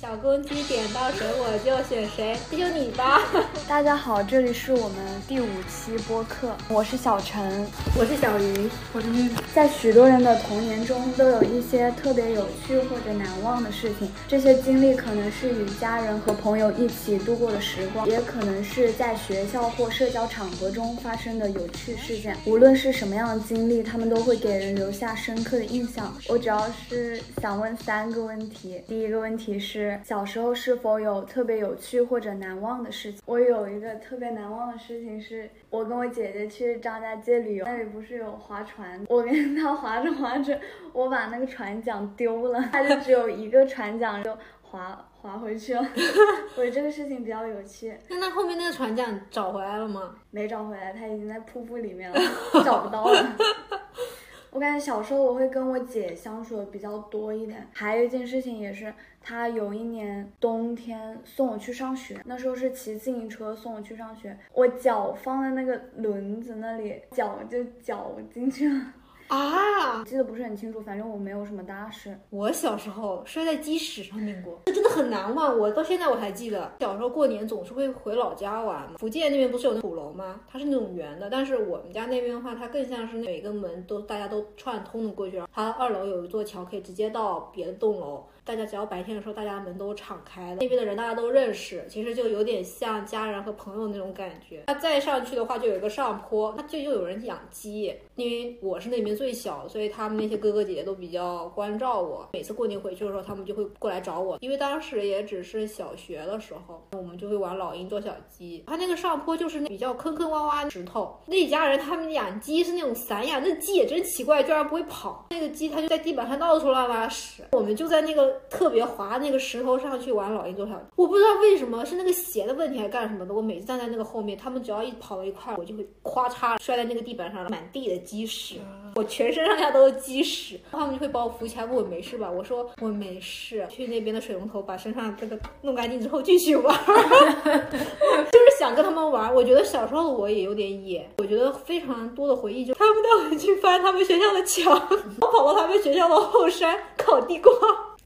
小公鸡点到谁我就选谁，这就你吧。大家好，这里是我们第五期播客，我是小陈，我是小鱼，我是玉。在许多人的童年中，都有一些特别有趣或者难忘的事情。这些经历可能是与家人和朋友一起度过的时光，也可能是在学校或社交场合中发生的有趣事件。无论是什么样的经历，他们都会给人留下深刻的印象。我主要是想问三个问题。第一个问题是，小时候是否有特别有趣或者难忘的事情？我有一个特别难忘的事情，是我跟我姐姐去张家界旅游，那里不是有划船，我跟她划着划着，我把那个船桨丢了，她就只有一个船桨就划划回去了。我觉得这个事情比较有趣。那那后面那个船桨找回来了吗？没找回来，它已经在瀑布里面了，找不到了。我感觉小时候我会跟我姐相处的比较多一点，还有一件事情也是，她有一年冬天送我去上学，那时候是骑自行车送我去上学，我脚放在那个轮子那里，脚就绞进去了。啊，记得不是很清楚，反正我没有什么大事。我小时候摔在鸡屎上面过，这真的很难忘。我到现在我还记得，小时候过年总是会回老家玩嘛。福建那边不是有那土楼吗？它是那种圆的，但是我们家那边的话，它更像是每个门都大家都串通的过去。它二楼有一座桥，可以直接到别的栋楼。大家只要白天的时候，大家门都敞开的，那边的人大家都认识，其实就有点像家人和朋友那种感觉。他再上去的话，就有一个上坡，他就又有人养鸡。因为我是那边最小，所以他们那些哥哥姐姐都比较关照我。每次过年回去的时候，他们就会过来找我。因为当时也只是小学的时候，我们就会玩老鹰捉小鸡。它那个上坡就是那比较坑坑洼洼的石头。那一家人他们养鸡是那种散养，那鸡也真奇怪，居然不会跑。那个鸡它就在地板上到处乱拉屎。我们就在那个特别滑那个石头上去玩老鹰捉小鸡。我不知道为什么是那个鞋的问题还是干什么的。我每次站在那个后面，他们只要一跑到一块，我就会咵嚓摔在那个地板上，满地的。鸡屎，我全身上下都是鸡屎，他们就会把我扶起来问我没事吧？我说我没事，去那边的水龙头把身上这个弄干净之后继续玩，就是想跟他们玩。我觉得小时候的我也有点野，我觉得非常多的回忆，就他们带我去翻他们学校的墙，我跑到他们学校的后山烤地瓜。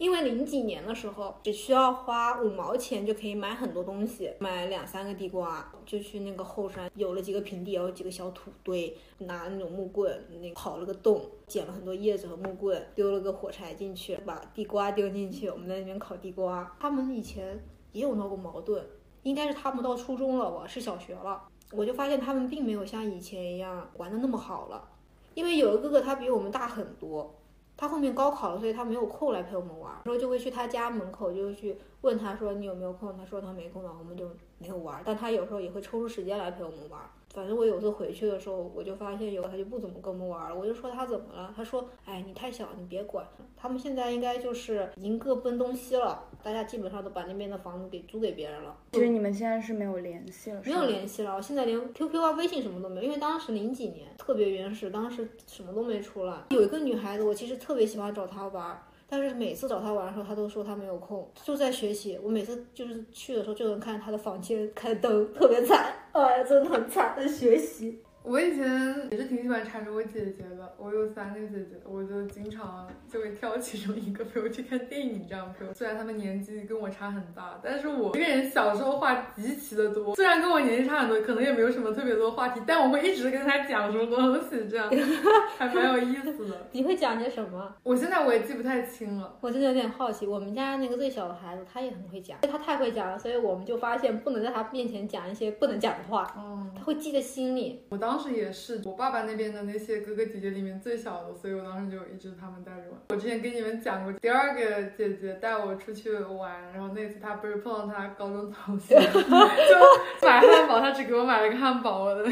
因为零几年的时候，只需要花五毛钱就可以买很多东西，买两三个地瓜，就去那个后山，有了几个平地，有几个小土堆，拿那种木棍，那刨了个洞，捡了很多叶子和木棍，丢了个火柴进去，把地瓜丢进去，我们在那边烤地瓜。他们以前也有闹过矛盾，应该是他们到初中了，我是小学了，我就发现他们并没有像以前一样玩的那么好了，因为有个哥哥他比我们大很多。他后面高考了，所以他没有空来陪我们玩。然后就会去他家门口，就去问他说你有没有空？他说他没空了，我们就没有玩。但他有时候也会抽出时间来陪我们玩。反正我有次回去的时候，我就发现有他就不怎么跟我们玩了。我就说他怎么了？他说哎你太小，你别管。他们现在应该就是已经各奔东西了，大家基本上都把那边的房子给租给别人了。其实你们现在是没有联系了，没有联系了。现在连 QQ 啊、微信什么都没有，因为当时零几年特别原始，当时什么都没出来。有一个女孩子，我其实特别喜欢找她玩。但是每次找他玩的时候，他都说他没有空，就在学习。我每次就是去的时候，就能看见他的房间开灯，特别惨，哎，真的很惨，在学习。我以前也是挺喜欢缠着我姐姐的，我有三个姐姐，我就经常就会挑其中一个陪我去看电影，这样陪我。虽然他们年纪跟我差很大，但是我这个人小时候话极其的多。虽然跟我年纪差很多，可能也没有什么特别多话题，但我会一直跟他讲什么东西，这样 还蛮有意思的。你会讲些什么？我现在我也记不太清了。我真的有点好奇，我们家那个最小的孩子，他也很会讲，他太会讲了，所以我们就发现不能在他面前讲一些不能讲的话，嗯，他会记在心里。我当时也是我。爸爸那边的那些哥哥姐姐里面最小的，所以我当时就一直他们带着玩。我之前跟你们讲过，第二个姐姐带我出去玩，然后那次她不是碰到她高中同学，就买汉堡，她只给我买了个汉堡，我的，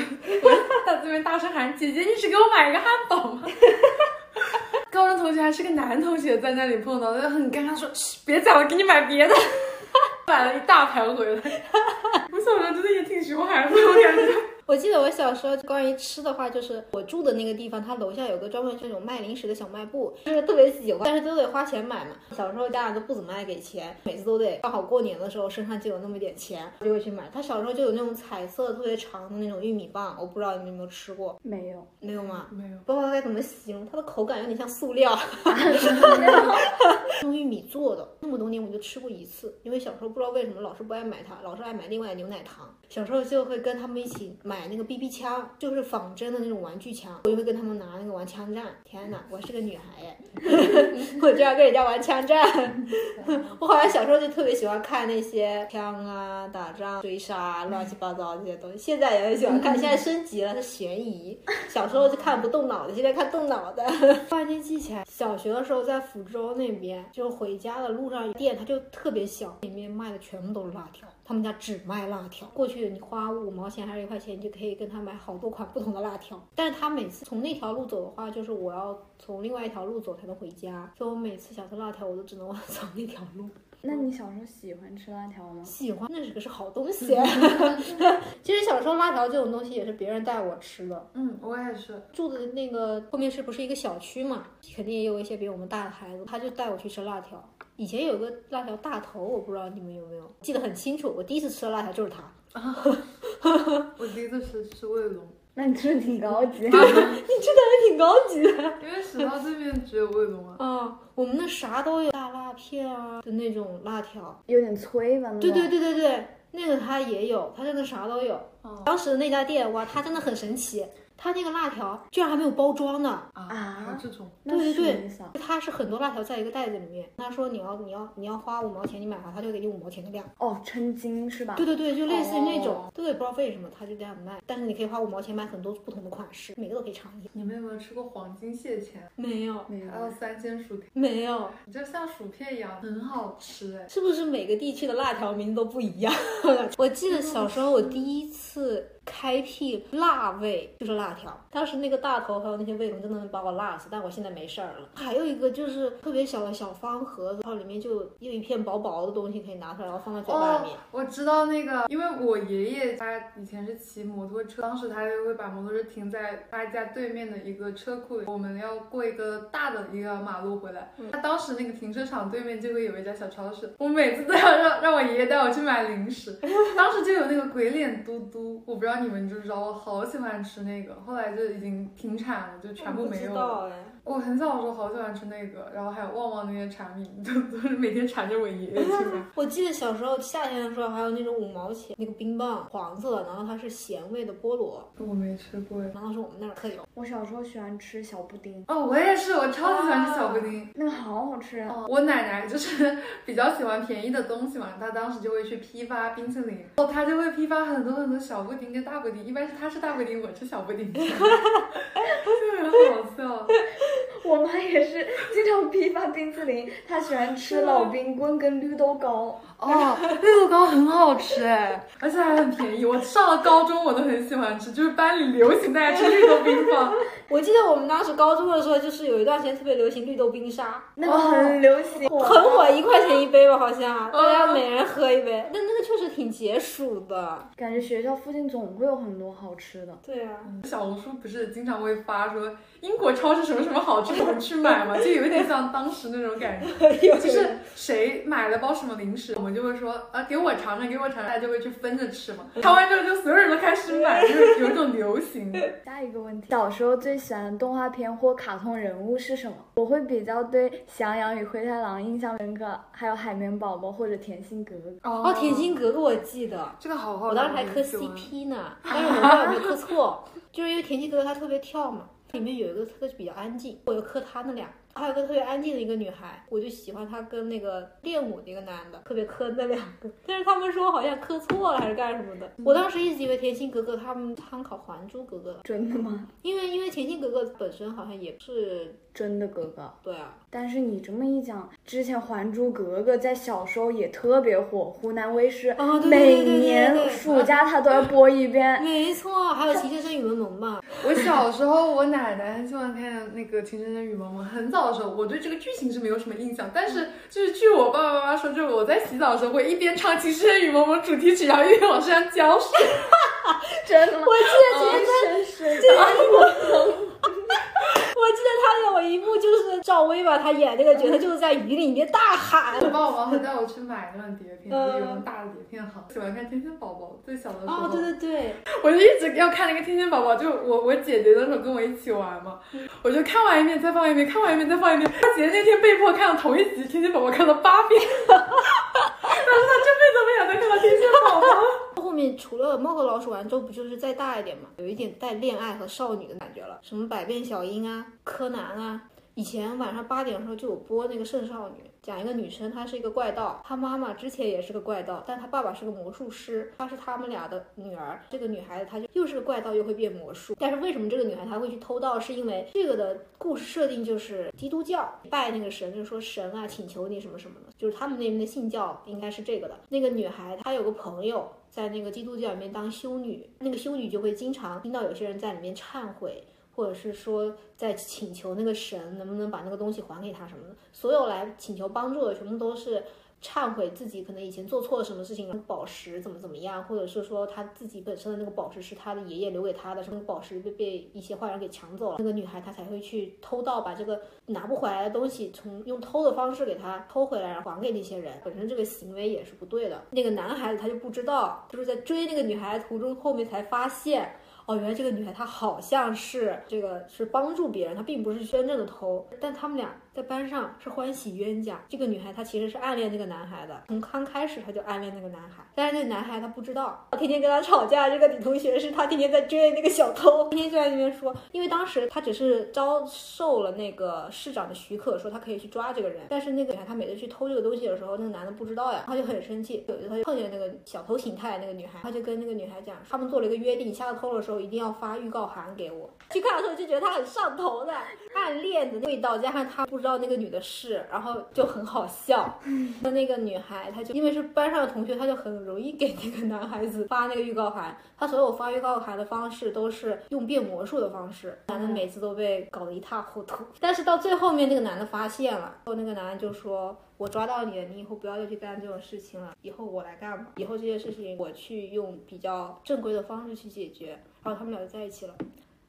她这边大声喊姐姐，你只给我买一个汉堡吗？高中同学还是个男同学，在那里碰到，就很尴尬，说别讲了，给你买别的，买了一大盘回来。我小时候真的也挺熊孩子，我感觉。我记得我小时候关于吃的话，就是我住的那个地方，它楼下有个专门那种卖零食的小卖部，就是特别喜欢，但是都得花钱买嘛。小时候家长都不怎么爱给钱，每次都得刚好过年的时候身上就有那么点钱，就会去买。他小时候就有那种彩色特别长的那种玉米棒，我不知道你们有没有吃过，没有，没有吗？没有，不知道该怎么形容，它的口感有点像塑料，用玉米做的。那么多年我就吃过一次，因为小时候不知道为什么老是不爱买它，老是爱买另外的牛奶糖。小时候就会跟他们一起买买那个 BB 枪，就是仿真的那种玩具枪，我就会跟他们拿那个玩枪战。天哪，我是个女孩耶，我就要跟人家玩枪战。我好像小时候就特别喜欢看那些枪啊、打仗、追杀、乱七八糟这些东西，现在也很喜欢看。现在升级了，是悬疑。小时候就看不动脑的，现在看动脑的。突然间记起来，小学的时候在福州那边，就回家的路上店，它就特别小，里面卖的全部都是辣条。他们家只卖辣条，过去你花五毛钱还是一块钱，你就可以跟他买好多款不同的辣条。但是他每次从那条路走的话，就是我要从另外一条路走才能回家，所以我每次想吃辣条，我都只能走那条路。那你小时候喜欢吃辣条吗？喜欢，那是个是好东西。其实小时候辣条这种东西也是别人带我吃的。嗯，我也是。住的那个后面是不是一个小区嘛？肯定也有一些比我们大的孩子，他就带我去吃辣条。以前有个辣条大头，我不知道你们有没有记得很清楚。我第一次吃的辣条就是它。我第一次吃是卫龙，那你吃的挺高级。你吃的还挺高级的。因为食堂这边只有卫龙啊。啊，我们那啥都有，大辣片啊的那种辣条，有点脆吧？那对对对对对，那个它也有，它真的啥都有。哦当时的那家店，哇，它真的很神奇，它那个辣条居然还没有包装呢。啊，这种。那是什对对么意思啊？它是很多辣条在一个袋子里面，他说你要你要你要花五毛钱，你买它，他就给你五毛钱的量。哦，称斤是吧？对对对，就类似于那种，哦对对，不知道为什么他就这样卖，但是你可以花五毛钱买很多不同的款式，每个都可以尝一下。你们有没有吃过黄金蟹钳？没有，没有还有三鲜薯片，没有，你就像薯片一样，很好吃哎。是不是每个地区的辣条名字都不一样？我记得小时候我第一次开辟辣味就是辣条，当时那个大头还有那些味龙真的能把我辣死，但我现在没事儿了。还有一个就是特别小的小方盒子，然后里面就有一片薄薄的东西可以拿出来，然后放在嘴巴里面。哦，我知道那个，因为我爷爷他以前是骑摩托车，当时他就会把摩托车停在他家对面的一个车库里。我们要过一个大的一个马路回来，他当时那个停车场对面就会有一家小超市，我每次都要让让我爷爷带我去买零食。当时就有那个鬼脸嘟嘟，我不知道你们知不知道，我好喜欢吃那个，后来就已经停产了，就全部没有了。哎。我很小的时候好喜欢吃那个，然后还有旺旺那些产品，都都是每天缠着我爷爷去买。我记得小时候夏天的时候还有那种五毛钱那个冰棒，黄色的，然后它是咸味的菠萝，我没吃过哎。然后是我们那儿特有。我小时候喜欢吃小布丁，哦，我也是，我超级喜欢吃小布丁。那个好好吃啊。哦，我奶奶就是 比较喜欢便宜的东西嘛，她当时就会去批发冰淇淋，哦，她就会批发很多很多小布丁跟大布丁，一般是他是大布丁，我吃小布丁，就很好笑。我妈也是经常批发冰淇淋，她喜欢吃老冰棍跟绿豆糕。哦，绿豆糕很好吃哎，而且还很便宜。我上了高中我都很喜欢吃，就是班里流行大家吃绿豆冰棒。我记得我们当时高中的时候，就是有一段时间特别流行绿豆冰沙，那个很流行，很火，一块钱一杯吧，好像哦大家每人喝一杯。但那个确实挺解暑的。感觉学校附近总会有很多好吃的。对啊，小红书不是经常会发说英国超市什么什么好吃，我们去买嘛，就有点像当时那种感觉。就是谁买了包什么零食，我们就会说啊，给我尝尝，给我尝尝，大家就会去分着吃嘛。尝完之后，就所有人都开始买，就是有一种流行。下一个问题，小时候最喜欢的动画片或卡通人物是什么？我会比较对《翔阳与灰太狼》印象深刻，还有海绵宝宝或者甜心格格。哦，甜心格格我记得，这个好好，我当时还磕 CP 呢，但是我不知道有没有磕错，就是因为甜心格格她特别跳嘛，里面有一个特别比较安静，我就磕他那俩。还有个特别安静的一个女孩，我就喜欢她跟那个练舞的一个男的，特别磕那两个。但是他们说好像磕错了还是干什么的，我当时一直以为甜心格格他们参考《还珠格格》的，真的吗？因为因为甜心格格本身好像也是真的哥哥。对啊，但是你这么一讲，之前《还珠格格》在小时候也特别火，湖南卫视啊对对对每年暑假它都要播一遍。没错，还有《情深深雨蒙蒙》嘛，我小时候，我奶奶很喜欢看那个《情深深雨蒙蒙》，很早的时候，我对这个剧情是没有什么印象，但是就是据我爸爸妈妈说，就是我在洗澡的时候会一边唱《情深深雨蒙蒙》主题曲，然后一边往身上浇水。真的吗？我记得《情深深深的我记得他有一幕就是赵薇吧，她演那个角色就是在雨里面大喊。我爸我妈会带我去买那种碟片，那种大的碟片行。喜欢看《天天宝宝》，最小的时候。哦，对对对，我就一直要看那个《天天宝宝》，就我我姐姐那时候跟我一起玩嘛，我就看完一遍再放一遍，看完一遍再放一遍。我姐姐那天被迫看了同一集《天天宝宝》，看了八遍，但是她这辈子没有再看到《天天宝宝》。后面除了《猫和老鼠》完之后，不就是再大一点嘛，有一点带恋爱和少女的感觉了，什么百变小樱啊、柯南啊。以前晚上八点的时候就有播那个《圣少女》，讲一个女生，她是一个怪盗，她妈妈之前也是个怪盗，但她爸爸是个魔术师，她是他们俩的女儿。这个女孩子她就又是个怪盗，又会变魔术。但是为什么这个女孩她会去偷盗？是因为这个的故事设定就是基督教拜那个神，就是说神啊请求你什么什么的，就是他们那边的信教应该是这个的。那个女孩她有个朋友。在那个基督教里面当修女，那个修女就会经常听到有些人在里面忏悔，或者是说在请求那个神能不能把那个东西还给他什么的。所有来请求帮助的，全部都是忏悔自己可能以前做错了什么事情，宝石怎么怎么样，或者是说他自己本身的那个宝石是他的爷爷留给他的，什么宝石被被一些坏人给抢走了，那个女孩她才会去偷盗，把这个拿不回来的东西从用偷的方式给他偷回来，然后还给那些人。本身这个行为也是不对的。那个男孩子他就不知道，就是在追那个女孩途中，后面才发现。哦，原来这个女孩她好像是这个是帮助别人，她并不是真正的偷，但他们俩在班上是欢喜冤家。这个女孩她其实是暗恋那个男孩的，从刚开始她就暗恋那个男孩，但是那个男孩他不知道，天天跟他吵架。这个女同学是他天天在追那个小偷，天天就在那边说，因为当时他只是遭受了那个市长的许可，说他可以去抓这个人，但是那个女孩她每次去偷这个东西的时候，那个男的不知道呀，他就很生气。有一次他就碰见那个小偷形态那个女孩，他就跟那个女孩讲，他们做了一个约定，下次偷的时候一定要发预告函给我。去看的时候就觉得他很上头的，暗恋的味道，加上他不知道那个女的是，然后就很好笑。那那个女孩，她就因为是班上的同学，她就很容易给那个男孩子发那个预告函。她所有发预告函的方式都是用变魔术的方式，男的每次都被搞得一塌糊涂。但是到最后面，那个男的发现了，后那个男的就说：“我抓到你了，你以后不要再去干这种事情了，以后我来干吧。以后这些事情我去用比较正规的方式去解决。”然后他们俩就在一起了。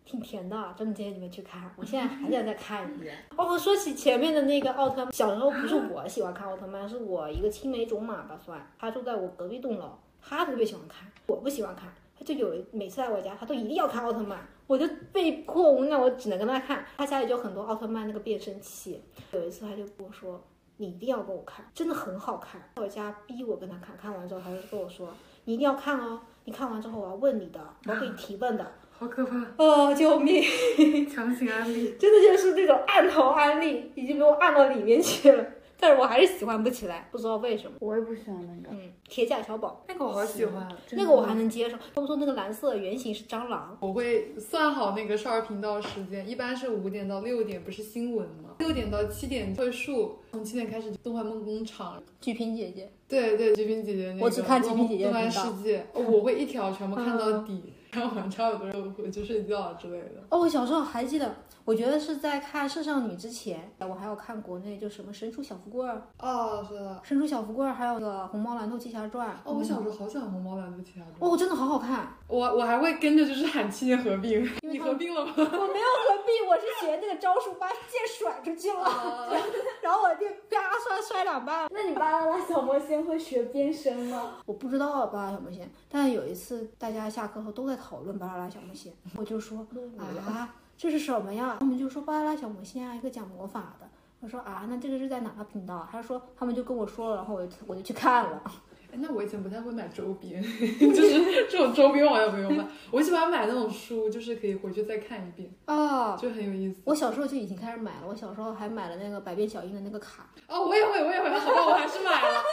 挺甜的，真的建议你们去看。我现在还想再 看一遍。哦，说起前面的那个奥特曼，小时候不是我喜欢看奥特曼，是我一个青梅竹马吧算，他住在我隔壁栋楼，他特别喜欢看，我不喜欢看。他就有每次来我家，他都一定要看奥特曼，我就被迫，无奈我只能跟他看。他家里就很多奥特曼那个变身器，有一次他就跟我说，你一定要给我看，真的很好看。在我家逼我跟他看，看完之后他就跟我说，你一定要看哦，你看完之后我要问你的，我要给你提问的。好可怕！哦，救命！强行安利，真的就是那种按头安利，已经被我按到里面去了。但是我还是喜欢不起来，不知道为什么。我也不喜欢那个。嗯，铁甲小宝那个我好喜欢。那个我还能接受。他们说那个蓝色的原型是蟑螂，我会算好那个少儿频道时间，一般是五点到六点，不是新闻吗？六点到七点会数，从七点开始动画梦工厂。鞠萍姐姐，对对，鞠萍姐姐那个。我只看鞠萍姐姐动漫世界，我会一条全部看到底，然然后晚上差不多回去睡觉之类的。哦，我小时候还记得，我觉得是在看《圣少女》之前，我还要看国内就什么《神厨小福贵儿》哦，是的。《神厨小福贵儿》，还有那个《红猫蓝兔七侠传》。哦，我小时候好喜欢红猫蓝兔七侠传。哦，真的好好看。我我还会跟着就是喊七剑合并，你合并了吗？我没有合并，我是学那个招数把剑甩出去了，然后我就啪摔摔两半。那你巴啦啦小魔仙会学变身吗？我不知道巴啦啦小魔仙，但有一次大家下课后都在讨论巴啦啦小魔仙，我就说啊，这是什么呀？他们就说巴啦啦小魔仙啊，一个讲魔法的。我说啊，那这个是在哪个频道？他说他们就跟我说了，然后我就我就去看了。哎那我以前不太会买周边，就是这种周边我好像没有买。我喜欢买那种书，就是可以回去再看一遍，哦，就很有意思。我小时候就已经开始买了，我小时候还买了那个百变小樱的那个卡。哦，我也会，我也会，好吧，我还是买了。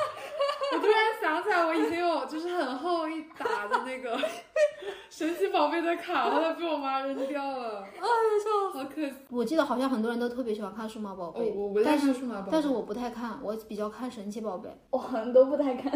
我突然想起来，我以前有就是很厚一沓的那个 神奇宝贝的卡，后来被我妈扔掉了，哎，呀好可惜。我记得好像很多人都特别喜欢看数码宝哦，贝，我不太但是看数码宝贝，但是我不太看，我比较看神奇宝贝。我很都不太看。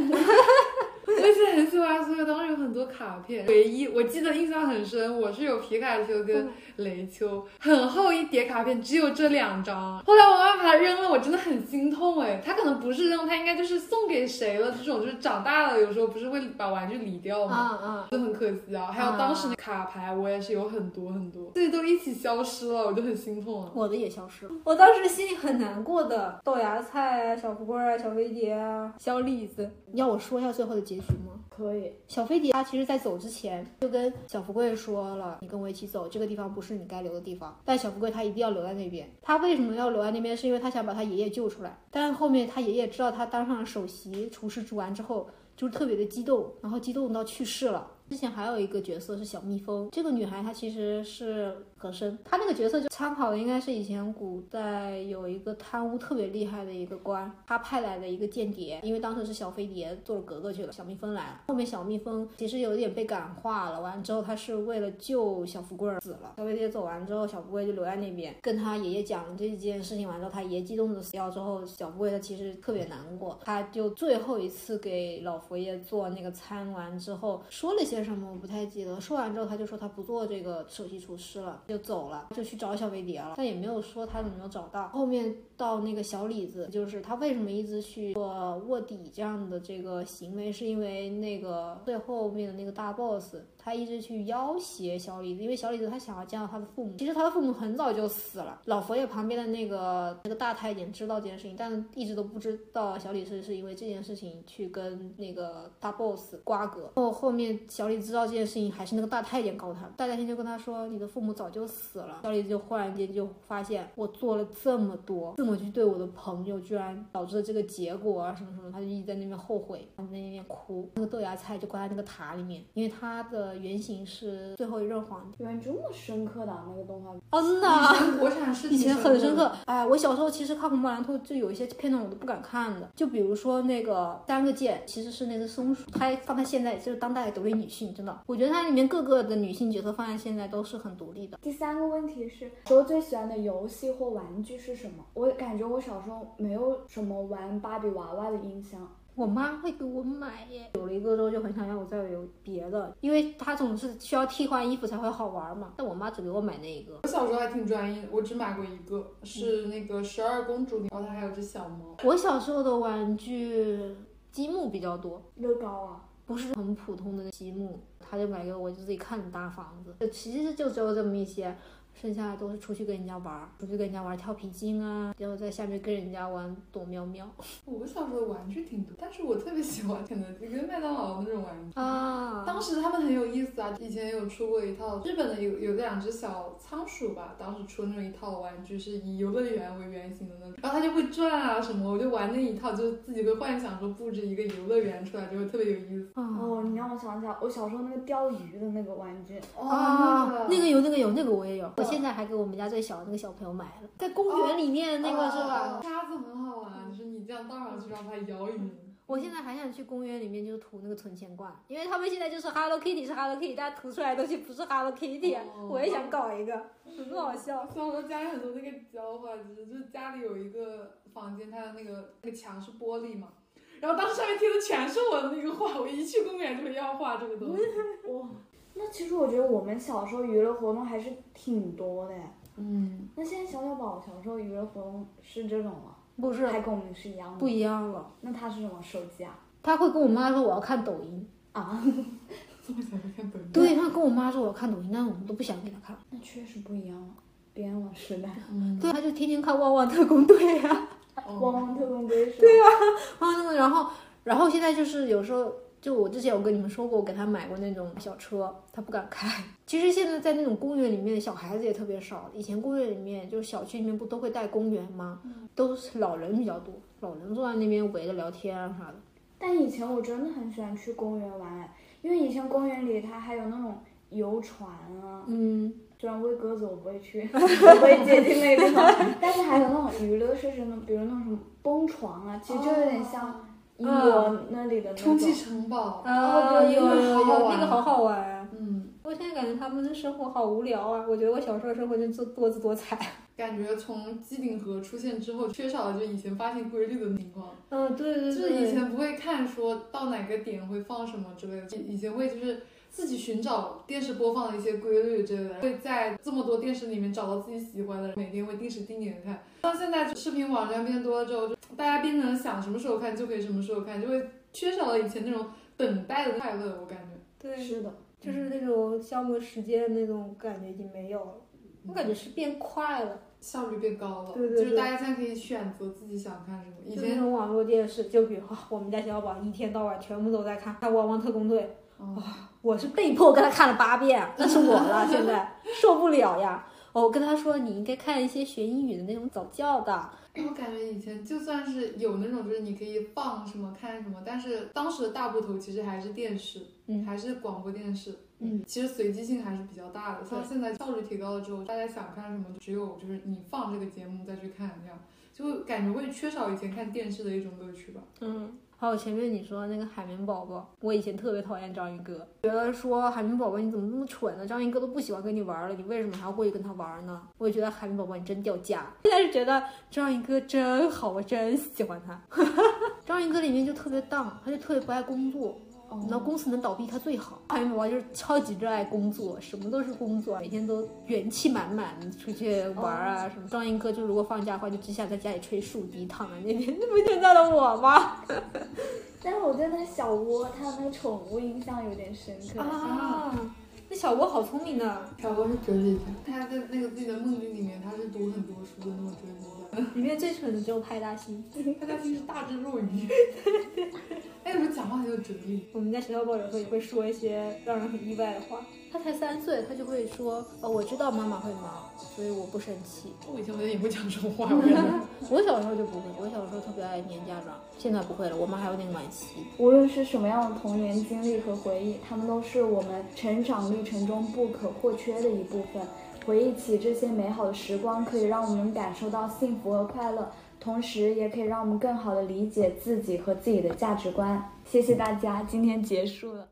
我以前很喜欢，所以当时有很多卡片。唯一我记得印象很深，我是有皮卡丘跟雷丘，很厚一叠卡片，只有这两张。后来我妈把它扔了，我真的很心痛哎。它可能不是扔，它应该就是送给谁了。这种就是长大了，有时候不是会把玩具理掉吗？嗯嗯！就很可惜啊。还有当时的卡牌，我也是有很多很多，这些都一起消失了，我就很心痛啊。我的也消失了，我当时心里很难过的。豆芽菜啊，小富贵啊，小飞碟啊，小李子。你要我说一下最后的结局吗？可以，小飞碟他其实在走之前就跟小富贵说了，你跟我一起走，这个地方不是你该留的地方。但小富贵他一定要留在那边。他为什么要留在那边？是因为他想把他爷爷救出来。但是后面他爷爷知道他当上了首席厨师煮完之后，就是特别的激动，然后激动到去世了。之前还有一个角色是小蜜蜂，这个女孩她其实是和珅，他那个角色就参考的应该是以前古代有一个贪污特别厉害的一个官，他派来的一个间谍，因为当时是小飞碟做了格格去了，小蜜蜂来了，后面小蜜蜂其实有点被感化了，完之后他是为了救小富贵而死了，小飞碟走完之后，小富贵就留在那边，跟他爷爷讲了这件事情完之后，他爷爷激动的死掉之后，小富贵他其实特别难过，他就最后一次给老佛爷做那个餐完之后说了些什么我不太记得，说完之后他就说他不做这个首席厨师了，就走了，就去找小飞碟了，但也没有说他有没有找到。后面到那个小李子，就是他为什么一直去做卧底这样的这个行为，是因为那个最后面的那个大 boss，他一直去要挟小李子，因为小李子他想要见到他的父母，其实他的父母很早就死了。老佛爷旁边的那个那个大太监知道这件事情，但一直都不知道小李子是因为这件事情去跟那个大 boss 瓜葛。后后面小李子知道这件事情，还是那个大太监告他，大太监就跟他说：“你的父母早就死了。”小李子就忽然间就发现，我做了这么多，这么去对我的朋友，居然导致了这个结果啊什么什么，他就一直在那边后悔，他在那边哭。那个豆芽菜就挂在那个塔里面，因为他的原型是最后一任皇帝。原来这么深刻的啊那个动画。哦，真的啊。以前国产是以前很深刻的，，哎，我小时候其实看红木兰兔就有一些片段我都不敢看的，就比如说那个三个剑其实是那只松鼠，它放在现在就是当代独立女性，真的，我觉得它里面各个的女性角色放在现在都是很独立的。第三个问题是，说最喜欢的游戏或玩具是什么？我感觉我小时候没有什么玩芭比娃娃的印象。我妈会给我买耶，有了一个之后就很想要我再有别的，因为她总是需要替换衣服才会好玩嘛。但我妈只给我买那一个。我小时候还挺专一的，我只买过一个，是那个十二公主，然后它还有只小猫。我小时候的玩具积木比较多，乐高啊，不是很普通的积木，他就买给我，就自己看着搭房子。就其实就只有这么一些，剩下的都是出去跟人家玩儿，出去跟人家玩跳皮筋啊，然后在下面跟人家玩躲喵喵 我小时候玩具挺多，但是我特别喜欢肯德基跟麦当劳的那种玩具。啊。当时他们很有意思啊，以前有出过一套日本的有有两只小仓鼠吧，当时出那种一套玩具是以游乐园为原型的那种，然后它就会转啊什么，我就玩那一套，就自己会幻想说布置一个游乐园出来，就会特别有意思。啊哦，你让我想起来，我小时候那个钓鱼的那个玩具，哦，那个个有，那个有，那个我也有。我现在还给我们家最小的那个小朋友买了，在公园里面那个是吧？沙子很好玩，就是你这样倒上去让它摇匀。我现在还想去公园里面就是涂那个存钱罐，因为他们现在就是 Hello Kitty 是 Hello Kitty，但涂出来的东西不是 Hello Kitty，、哦我也想搞一个，很好笑。小时候家里很多那个胶画纸，就是家里有一个房间，它的那个那个墙是玻璃嘛，然后当时上面贴的全是我的那个画，我一去公园就会要画这个东西。哇，那其实我觉得我们小时候娱乐活动还是挺多的。嗯，那现在小小宝小时候娱乐活动是这种吗？不是还跟我们是一样的？不一样了，那他是什么手机啊？他会跟我妈说我要看抖音，啊，这么小就看抖音。对他跟我妈说我要看抖音，但是我们都不想给他看。那确实不一样了，边网时代。嗯，对，他就天天看《旺旺特工队》呀，哦汪汪特工队是吧？对呀、啊那个，然后然后现在就是有时候。就我之前有跟你们说过，我给他买过那种小车，他不敢开。其实现在在那种公园里面，小孩子也特别少。以前公园里面，就是小区里面不都会带公园吗？都是老人比较多，老人坐在那边围着聊天啊啥的。但以前我真的很喜欢去公园玩，因为以前公园里它还有那种游船啊。嗯，虽然喂鸽子我不会去，我不会接近那个地方，但是还有那种娱乐设施呢，比如那种什么蹦床啊，其实就有点像英国那里的。充气城堡，啊，有有有，那个好好玩啊。嗯，我现在感觉他们的生活好无聊啊！我觉得我小时候生活就多多姿多彩。感觉从机顶盒出现之后，缺少了就以前发现规律的情况。嗯，对对对，就是以前不会看说到哪个点会放什么之类的，以前会就是自己寻找电视播放的一些规律之类的，会在这么多电视里面找到自己喜欢的，每天会定时定点看。像现在视频网站变多了之后，就大家变成想什么时候看就可以什么时候看，就会缺少了以前那种等待的快乐。我感觉，对，是的，就是那种消磨时间的那种感觉已经没有了。我感觉是变快了。效率变高了，对对对就是大家现在可以选择自己想看什么。以前那种网络电视，就比如说我们家小宝一天到晚全部都在看看《汪汪特工队》，哦我是被迫跟他看了八遍，那是我了，现在受不了呀。哦我跟他说你应该看一些学英语的那种早教的，我感觉以前就算是有那种，就是你可以放什么看什么，但是当时的大部头其实还是电视，嗯还是广播电视，嗯，其实随机性还是比较大的。像现在效率提高了之后，大家想看什么，只有就是你放这个节目再去看，这样就感觉会缺少以前看电视的一种乐趣吧。嗯。还有前面你说的那个海绵宝宝，我以前特别讨厌章鱼哥，觉得说海绵宝宝你怎么这么蠢呢？章鱼哥都不喜欢跟你玩了，你为什么还要过去跟他玩呢？我也觉得海绵宝宝你真掉价。现在是觉得章鱼哥真好，我真喜欢他。章鱼哥里面就特别荡，他就特别不爱工作，然后公司能倒闭他最好。海绵宝宝就是超级热爱工作，什么都是工作，每天都元气满满出去玩啊什么。章鱼哥就如果放假的话，就只想在家里吹树笛，躺在那边，那不就在了我吗？但是我对那小窝，它的那个宠物印象有点深刻。啊，那小窝好聪明呢，小窝是哲学家，他在那个自己的梦境里面，他是读很多书的那种哲学家。里面最蠢的只有派大星。派大星是大智若愚，哎，有时候讲话很有哲理。我们家小宝有时候也会说一些让人很意外的话。他才三岁，他就会说：“哦，我知道妈妈会忙，所以我不生气。我以前好像也会讲这种话，我感觉。”我小时候就不会，我小时候特别爱黏家长，现在不会了。我妈还有点惋惜。无论是什么样的童年经历和回忆，他们都是我们成长历程中不可或缺的一部分。回忆起这些美好的时光，可以让我们感受到幸福和快乐，同时也可以让我们更好的理解自己和自己的价值观。谢谢大家，今天结束了。